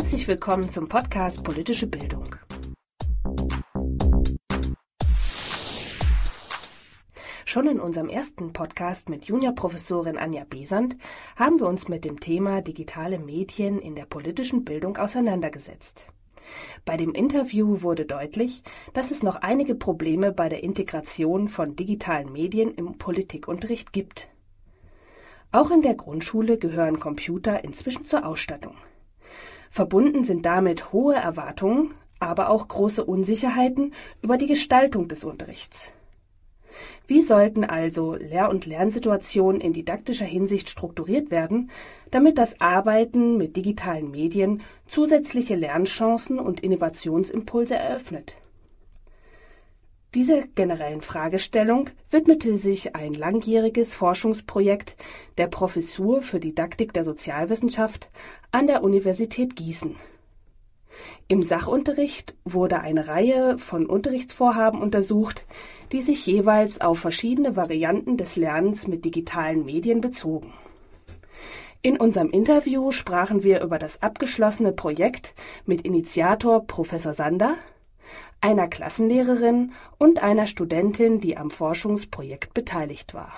Herzlich willkommen zum Podcast Politische Bildung. Schon in unserem ersten Podcast mit Juniorprofessorin Anja Besant haben wir uns mit dem Thema digitale Medien in der politischen Bildung auseinandergesetzt. Bei dem Interview wurde deutlich, dass es noch einige Probleme bei der Integration von digitalen Medien im Politikunterricht gibt. Auch in der Grundschule gehören Computer inzwischen zur Ausstattung. Verbunden sind damit hohe Erwartungen, aber auch große Unsicherheiten über die Gestaltung des Unterrichts. Wie sollten also Lehr- und Lernsituationen in didaktischer Hinsicht strukturiert werden, damit das Arbeiten mit digitalen Medien zusätzliche Lernchancen und Innovationsimpulse eröffnet? Dieser generellen Fragestellung widmete sich ein langjähriges Forschungsprojekt der Professur für Didaktik der Sozialwissenschaft an der Universität Gießen. Im Sachunterricht wurde eine Reihe von Unterrichtsvorhaben untersucht, die sich jeweils auf verschiedene Varianten des Lernens mit digitalen Medien bezogen. In unserem Interview sprachen wir über das abgeschlossene Projekt mit Initiator Professor Sander, einer Klassenlehrerin und einer Studentin, die am Forschungsprojekt beteiligt war.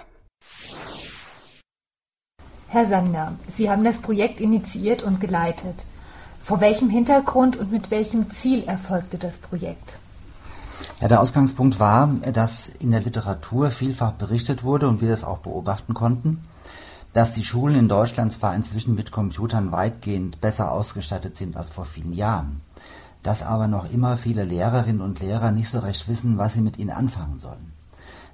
Herr Sander, Sie haben das Projekt initiiert und geleitet. Vor welchem Hintergrund und mit welchem Ziel erfolgte das Projekt? Ja, der Ausgangspunkt war, dass in der Literatur vielfach berichtet wurde und wir das auch beobachten konnten, dass die Schulen in Deutschland zwar inzwischen mit Computern weitgehend besser ausgestattet sind als vor vielen Jahren, dass aber noch immer viele Lehrerinnen und Lehrer nicht so recht wissen, was sie mit ihnen anfangen sollen.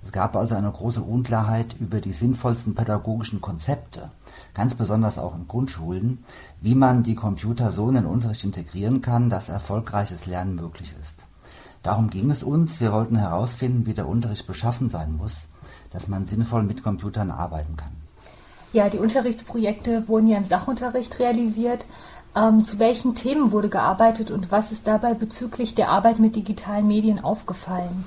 Es gab also eine große Unklarheit über die sinnvollsten pädagogischen Konzepte, ganz besonders auch in Grundschulen, wie man die Computer so in den Unterricht integrieren kann, dass erfolgreiches Lernen möglich ist. Darum ging es uns. Wir wollten herausfinden, wie der Unterricht beschaffen sein muss, dass man sinnvoll mit Computern arbeiten kann. Ja, die Unterrichtsprojekte wurden ja im Sachunterricht realisiert. Ähm, zu welchen Themen wurde gearbeitet und was ist dabei bezüglich der Arbeit mit digitalen Medien aufgefallen?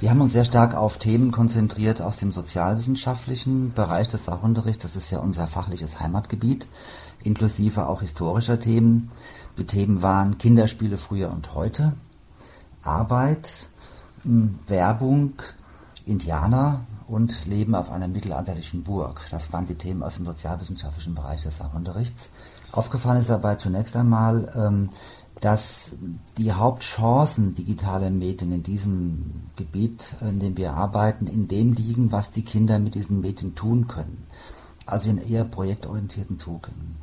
Wir haben uns sehr stark auf Themen konzentriert aus dem sozialwissenschaftlichen Bereich des Sachunterrichts. Das ist ja unser fachliches Heimatgebiet, inklusive auch historischer Themen. Die Themen waren Kinderspiele früher und heute, Arbeit, Werbung, Indianer und Leben auf einer mittelalterlichen Burg. Das waren die Themen aus dem sozialwissenschaftlichen Bereich des Sachunterrichts. Aufgefallen ist dabei zunächst einmal, ähm, dass die Hauptchancen digitaler Medien in diesem Gebiet, in dem wir arbeiten, in dem liegen, was die Kinder mit diesen Medien tun können. Also in eher projektorientierten Zugängen.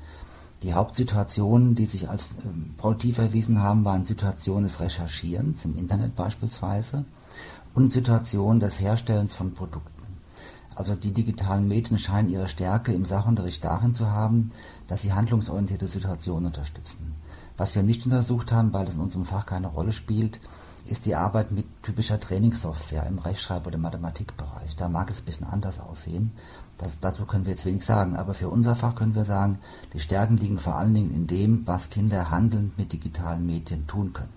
Die Hauptsituationen, die sich als ähm, produktiv erwiesen haben, waren Situationen des Recherchierens, im Internet beispielsweise, und Situationen des Herstellens von Produkten. Also die digitalen Medien scheinen ihre Stärke im Sachunterricht darin zu haben, dass sie handlungsorientierte Situationen unterstützen. Was wir nicht untersucht haben, weil es in unserem Fach keine Rolle spielt, ist die Arbeit mit typischer Trainingssoftware im Rechtschreib- oder Mathematikbereich. Da mag es ein bisschen anders aussehen. Das, dazu können wir jetzt wenig sagen. Aber für unser Fach können wir sagen, die Stärken liegen vor allen Dingen in dem, was Kinder handelnd mit digitalen Medien tun können.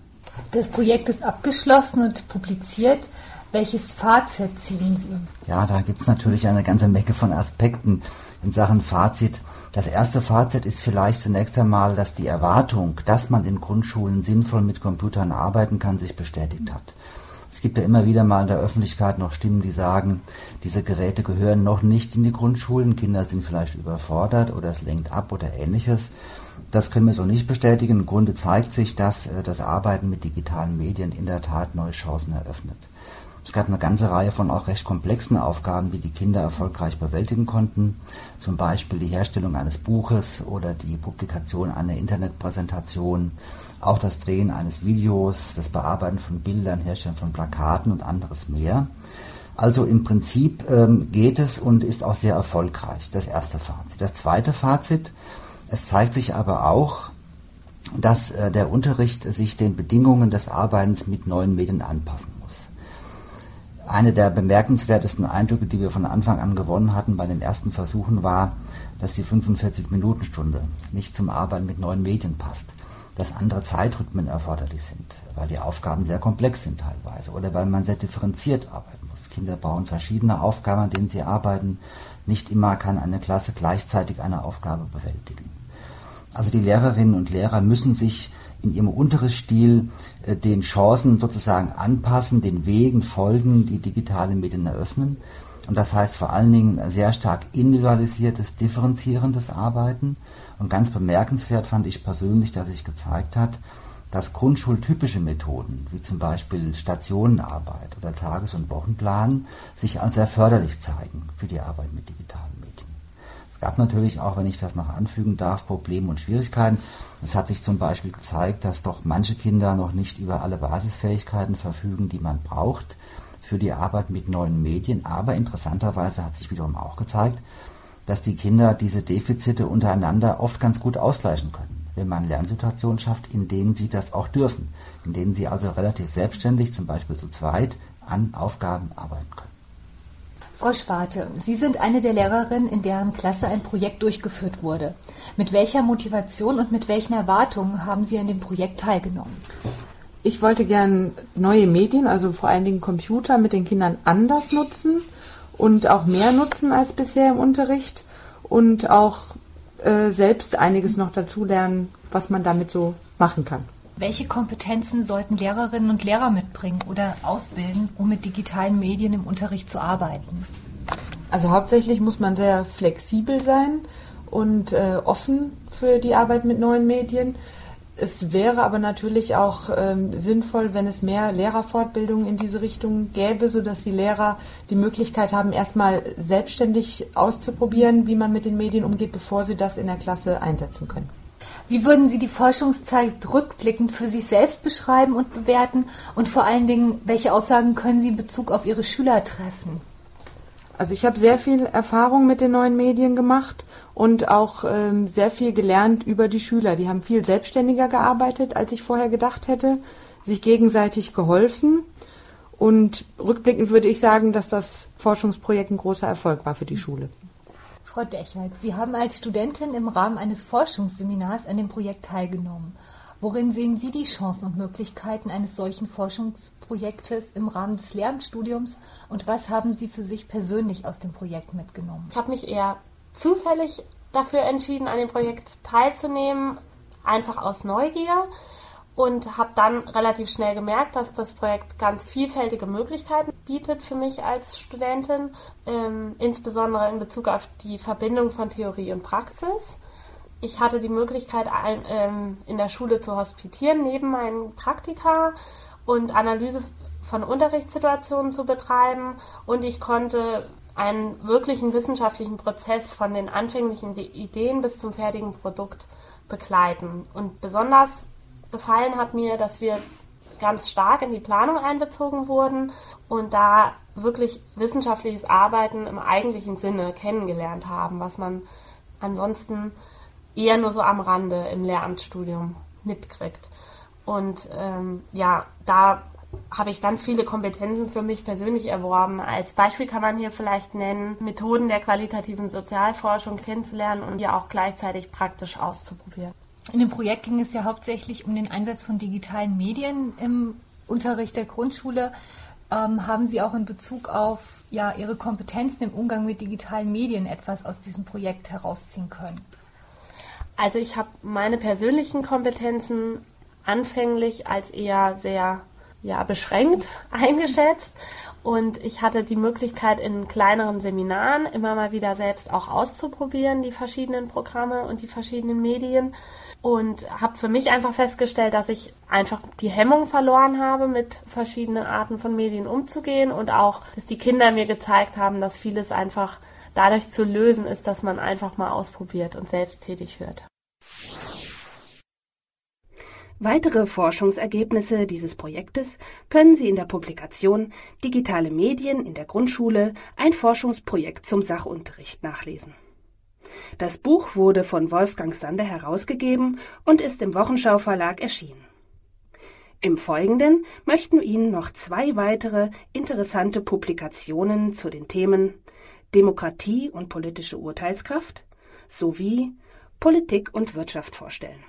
Das Projekt ist abgeschlossen und publiziert. Welches Fazit ziehen Sie? Ja, da gibt es natürlich eine ganze Menge von Aspekten in Sachen Fazit. Das erste Fazit ist vielleicht zunächst einmal, dass die Erwartung, dass man in Grundschulen sinnvoll mit Computern arbeiten kann, sich bestätigt hat. Es gibt ja immer wieder mal in der Öffentlichkeit noch Stimmen, die sagen, diese Geräte gehören noch nicht in die Grundschulen, Kinder sind vielleicht überfordert oder es lenkt ab oder ähnliches. Das können wir so nicht bestätigen. Im Grunde zeigt sich, dass äh, das Arbeiten mit digitalen Medien in der Tat neue Chancen eröffnet. Es gab eine ganze Reihe von auch recht komplexen Aufgaben, die die Kinder erfolgreich bewältigen konnten. Zum Beispiel die Herstellung eines Buches oder die Publikation einer Internetpräsentation, auch das Drehen eines Videos, das Bearbeiten von Bildern, Herstellen von Plakaten und anderes mehr. Also im Prinzip ähm, geht es und ist auch sehr erfolgreich, das erste Fazit. Das zweite Fazit, es zeigt sich aber auch, dass äh, der Unterricht sich den Bedingungen des Arbeitens mit neuen Medien anpassen eine der bemerkenswertesten Eindrücke, die wir von Anfang an gewonnen hatten bei den ersten Versuchen, war, dass die 45-Minuten-Stunde nicht zum Arbeiten mit neuen Medien passt, dass andere Zeitrhythmen erforderlich sind, weil die Aufgaben sehr komplex sind teilweise oder weil man sehr differenziert arbeiten muss. Kinder brauchen verschiedene Aufgaben, an denen sie arbeiten. Nicht immer kann eine Klasse gleichzeitig eine Aufgabe bewältigen. Also die Lehrerinnen und Lehrer müssen sich in ihrem Unterrichtsstil äh, den Chancen sozusagen anpassen, den Wegen folgen, die digitale Medien eröffnen. Und das heißt vor allen Dingen sehr stark individualisiertes, differenzierendes Arbeiten. Und ganz bemerkenswert fand ich persönlich, dass sich gezeigt hat, dass grundschultypische Methoden, wie zum Beispiel Stationenarbeit oder Tages- und Wochenplan, sich als sehr förderlich zeigen für die Arbeit mit digitalen Medien. Es gab natürlich auch, wenn ich das noch anfügen darf, Probleme und Schwierigkeiten. Es hat sich zum Beispiel gezeigt, dass doch manche Kinder noch nicht über alle Basisfähigkeiten verfügen, die man braucht für die Arbeit mit neuen Medien. Aber interessanterweise hat sich wiederum auch gezeigt, dass die Kinder diese Defizite untereinander oft ganz gut ausgleichen können, wenn man Lernsituationen schafft, in denen sie das auch dürfen, in denen sie also relativ selbstständig, zum Beispiel zu zweit, an Aufgaben arbeiten können. Frau Schwarte, Sie sind eine der Lehrerinnen, in deren Klasse ein Projekt durchgeführt wurde. Mit welcher Motivation und mit welchen Erwartungen haben Sie an dem Projekt teilgenommen? Ich wollte gern neue Medien, also vor allen Dingen Computer, mit den Kindern anders nutzen und auch mehr nutzen als bisher im Unterricht und auch äh, selbst einiges noch dazu lernen, was man damit so machen kann. Welche Kompetenzen sollten Lehrerinnen und Lehrer mitbringen oder ausbilden, um mit digitalen Medien im Unterricht zu arbeiten? Also hauptsächlich muss man sehr flexibel sein und äh, offen für die Arbeit mit neuen Medien. Es wäre aber natürlich auch ähm, sinnvoll, wenn es mehr Lehrerfortbildungen in diese Richtung gäbe, sodass die Lehrer die Möglichkeit haben, erstmal selbstständig auszuprobieren, wie man mit den Medien umgeht, bevor sie das in der Klasse einsetzen können. Wie würden Sie die Forschungszeit rückblickend für sich selbst beschreiben und bewerten? Und vor allen Dingen, welche Aussagen können Sie in Bezug auf Ihre Schüler treffen? Also ich habe sehr viel Erfahrung mit den neuen Medien gemacht und auch ähm, sehr viel gelernt über die Schüler. Die haben viel selbstständiger gearbeitet, als ich vorher gedacht hätte, sich gegenseitig geholfen. Und rückblickend würde ich sagen, dass das Forschungsprojekt ein großer Erfolg war für die Schule. Frau Dechert, Sie haben als Studentin im Rahmen eines Forschungsseminars an dem Projekt teilgenommen. Worin sehen Sie die Chancen und Möglichkeiten eines solchen Forschungsprojektes im Rahmen des Lehramtsstudiums und was haben Sie für sich persönlich aus dem Projekt mitgenommen? Ich habe mich eher zufällig dafür entschieden, an dem Projekt teilzunehmen, einfach aus Neugier und habe dann relativ schnell gemerkt, dass das Projekt ganz vielfältige Möglichkeiten bietet für mich als Studentin, ähm, insbesondere in Bezug auf die Verbindung von Theorie und Praxis. Ich hatte die Möglichkeit, ein, ähm, in der Schule zu hospitieren, neben meinen Praktika und Analyse von Unterrichtssituationen zu betreiben und ich konnte einen wirklichen wissenschaftlichen Prozess von den anfänglichen Ideen bis zum fertigen Produkt begleiten. Und besonders gefallen hat mir, dass wir ganz stark in die Planung einbezogen wurden und da wirklich wissenschaftliches Arbeiten im eigentlichen Sinne kennengelernt haben, was man ansonsten eher nur so am Rande im Lehramtsstudium mitkriegt. Und ähm, ja, da habe ich ganz viele Kompetenzen für mich persönlich erworben. Als Beispiel kann man hier vielleicht nennen, Methoden der qualitativen Sozialforschung kennenzulernen und ja auch gleichzeitig praktisch auszuprobieren. In dem Projekt ging es ja hauptsächlich um den Einsatz von digitalen Medien im Unterricht der Grundschule. Ähm, haben Sie auch in Bezug auf ja, Ihre Kompetenzen im Umgang mit digitalen Medien etwas aus diesem Projekt herausziehen können? Also ich habe meine persönlichen Kompetenzen anfänglich als eher sehr ja, beschränkt eingeschätzt. Und ich hatte die Möglichkeit, in kleineren Seminaren immer mal wieder selbst auch auszuprobieren, die verschiedenen Programme und die verschiedenen Medien. Und habe für mich einfach festgestellt, dass ich einfach die Hemmung verloren habe, mit verschiedenen Arten von Medien umzugehen. Und auch, dass die Kinder mir gezeigt haben, dass vieles einfach dadurch zu lösen ist, dass man einfach mal ausprobiert und selbst tätig wird. Weitere Forschungsergebnisse dieses Projektes können Sie in der Publikation Digitale Medien in der Grundschule ein Forschungsprojekt zum Sachunterricht nachlesen. Das Buch wurde von Wolfgang Sander herausgegeben und ist im Wochenschau Verlag erschienen. Im Folgenden möchten wir Ihnen noch zwei weitere interessante Publikationen zu den Themen Demokratie und politische Urteilskraft sowie Politik und Wirtschaft vorstellen.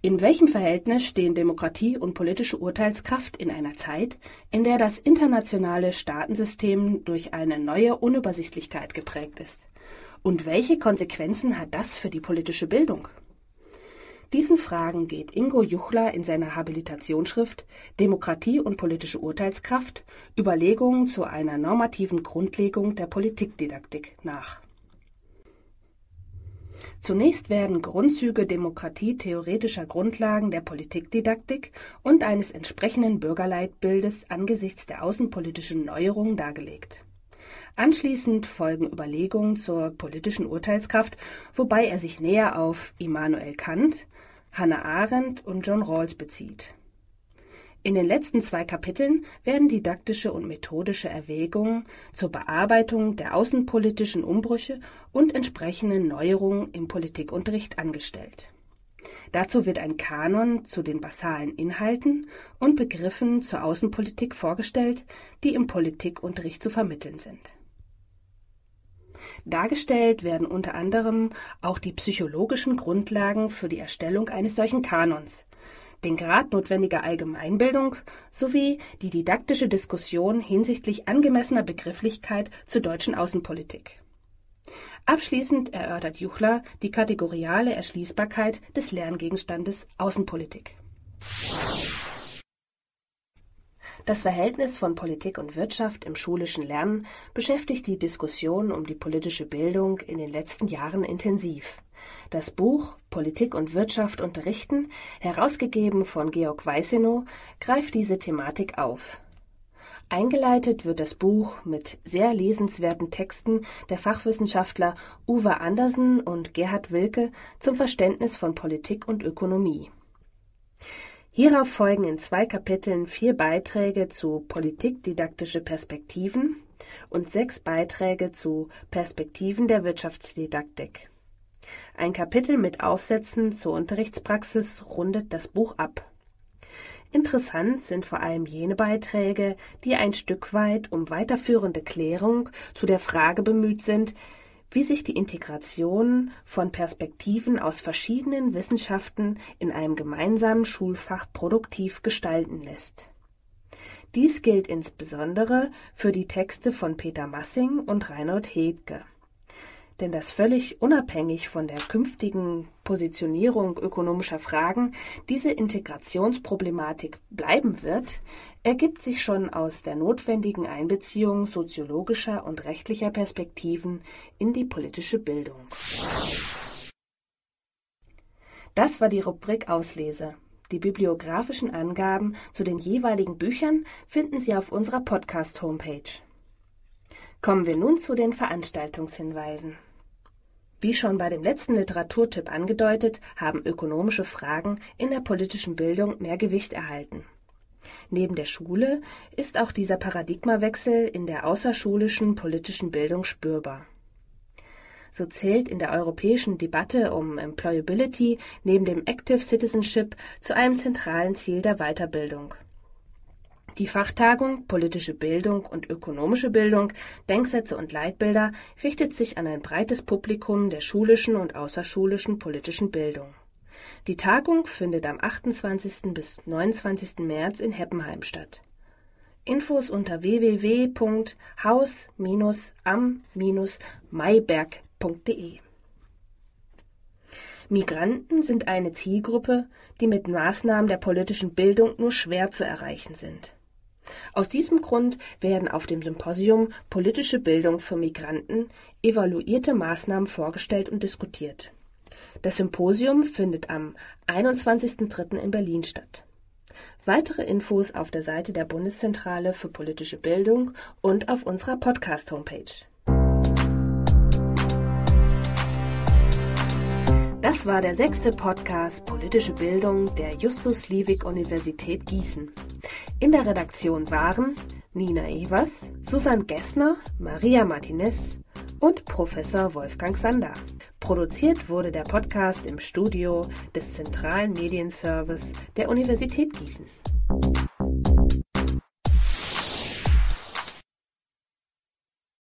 In welchem Verhältnis stehen Demokratie und politische Urteilskraft in einer Zeit, in der das internationale Staatensystem durch eine neue Unübersichtlichkeit geprägt ist? Und welche Konsequenzen hat das für die politische Bildung? Diesen Fragen geht Ingo Juchler in seiner Habilitationsschrift Demokratie und politische Urteilskraft Überlegungen zu einer normativen Grundlegung der Politikdidaktik nach. Zunächst werden Grundzüge demokratietheoretischer Grundlagen der Politikdidaktik und eines entsprechenden Bürgerleitbildes angesichts der außenpolitischen Neuerungen dargelegt. Anschließend folgen Überlegungen zur politischen Urteilskraft, wobei er sich näher auf Immanuel Kant, Hannah Arendt und John Rawls bezieht. In den letzten zwei Kapiteln werden didaktische und methodische Erwägungen zur Bearbeitung der außenpolitischen Umbrüche und entsprechenden Neuerungen im Politikunterricht angestellt. Dazu wird ein Kanon zu den basalen Inhalten und Begriffen zur Außenpolitik vorgestellt, die im Politikunterricht zu vermitteln sind. Dargestellt werden unter anderem auch die psychologischen Grundlagen für die Erstellung eines solchen Kanons, den Grad notwendiger Allgemeinbildung sowie die didaktische Diskussion hinsichtlich angemessener Begrifflichkeit zur deutschen Außenpolitik. Abschließend erörtert Juchler die kategoriale Erschließbarkeit des Lerngegenstandes Außenpolitik. Das Verhältnis von Politik und Wirtschaft im schulischen Lernen beschäftigt die Diskussion um die politische Bildung in den letzten Jahren intensiv. Das Buch Politik und Wirtschaft unterrichten, herausgegeben von Georg Weißenow, greift diese Thematik auf. Eingeleitet wird das Buch mit sehr lesenswerten Texten der Fachwissenschaftler Uwe Andersen und Gerhard Wilke zum Verständnis von Politik und Ökonomie. Hierauf folgen in zwei Kapiteln vier Beiträge zu Politikdidaktische Perspektiven und sechs Beiträge zu Perspektiven der Wirtschaftsdidaktik. Ein Kapitel mit Aufsätzen zur Unterrichtspraxis rundet das Buch ab. Interessant sind vor allem jene Beiträge, die ein Stück weit um weiterführende Klärung zu der Frage bemüht sind, wie sich die Integration von Perspektiven aus verschiedenen Wissenschaften in einem gemeinsamen Schulfach produktiv gestalten lässt. Dies gilt insbesondere für die Texte von Peter Massing und Reinhold Hedke denn dass völlig unabhängig von der künftigen Positionierung ökonomischer Fragen diese Integrationsproblematik bleiben wird, ergibt sich schon aus der notwendigen Einbeziehung soziologischer und rechtlicher Perspektiven in die politische Bildung. Das war die Rubrik Auslese. Die bibliografischen Angaben zu den jeweiligen Büchern finden Sie auf unserer Podcast-Homepage. Kommen wir nun zu den Veranstaltungshinweisen. Wie schon bei dem letzten Literaturtipp angedeutet, haben ökonomische Fragen in der politischen Bildung mehr Gewicht erhalten. Neben der Schule ist auch dieser Paradigmawechsel in der außerschulischen politischen Bildung spürbar. So zählt in der europäischen Debatte um Employability neben dem Active Citizenship zu einem zentralen Ziel der Weiterbildung. Die Fachtagung Politische Bildung und ökonomische Bildung, Denksätze und Leitbilder richtet sich an ein breites Publikum der schulischen und außerschulischen politischen Bildung. Die Tagung findet am 28. bis 29. März in Heppenheim statt. Infos unter www.haus-am-maiberg.de Migranten sind eine Zielgruppe, die mit Maßnahmen der politischen Bildung nur schwer zu erreichen sind. Aus diesem Grund werden auf dem Symposium Politische Bildung für Migranten evaluierte Maßnahmen vorgestellt und diskutiert. Das Symposium findet am 21.03. in Berlin statt. Weitere Infos auf der Seite der Bundeszentrale für politische Bildung und auf unserer Podcast-Homepage. Das war der sechste Podcast Politische Bildung der Justus Liebig Universität Gießen. In der Redaktion waren Nina Evers, Susanne Gessner, Maria Martinez und Professor Wolfgang Sander. Produziert wurde der Podcast im Studio des Zentralen Medienservice der Universität Gießen.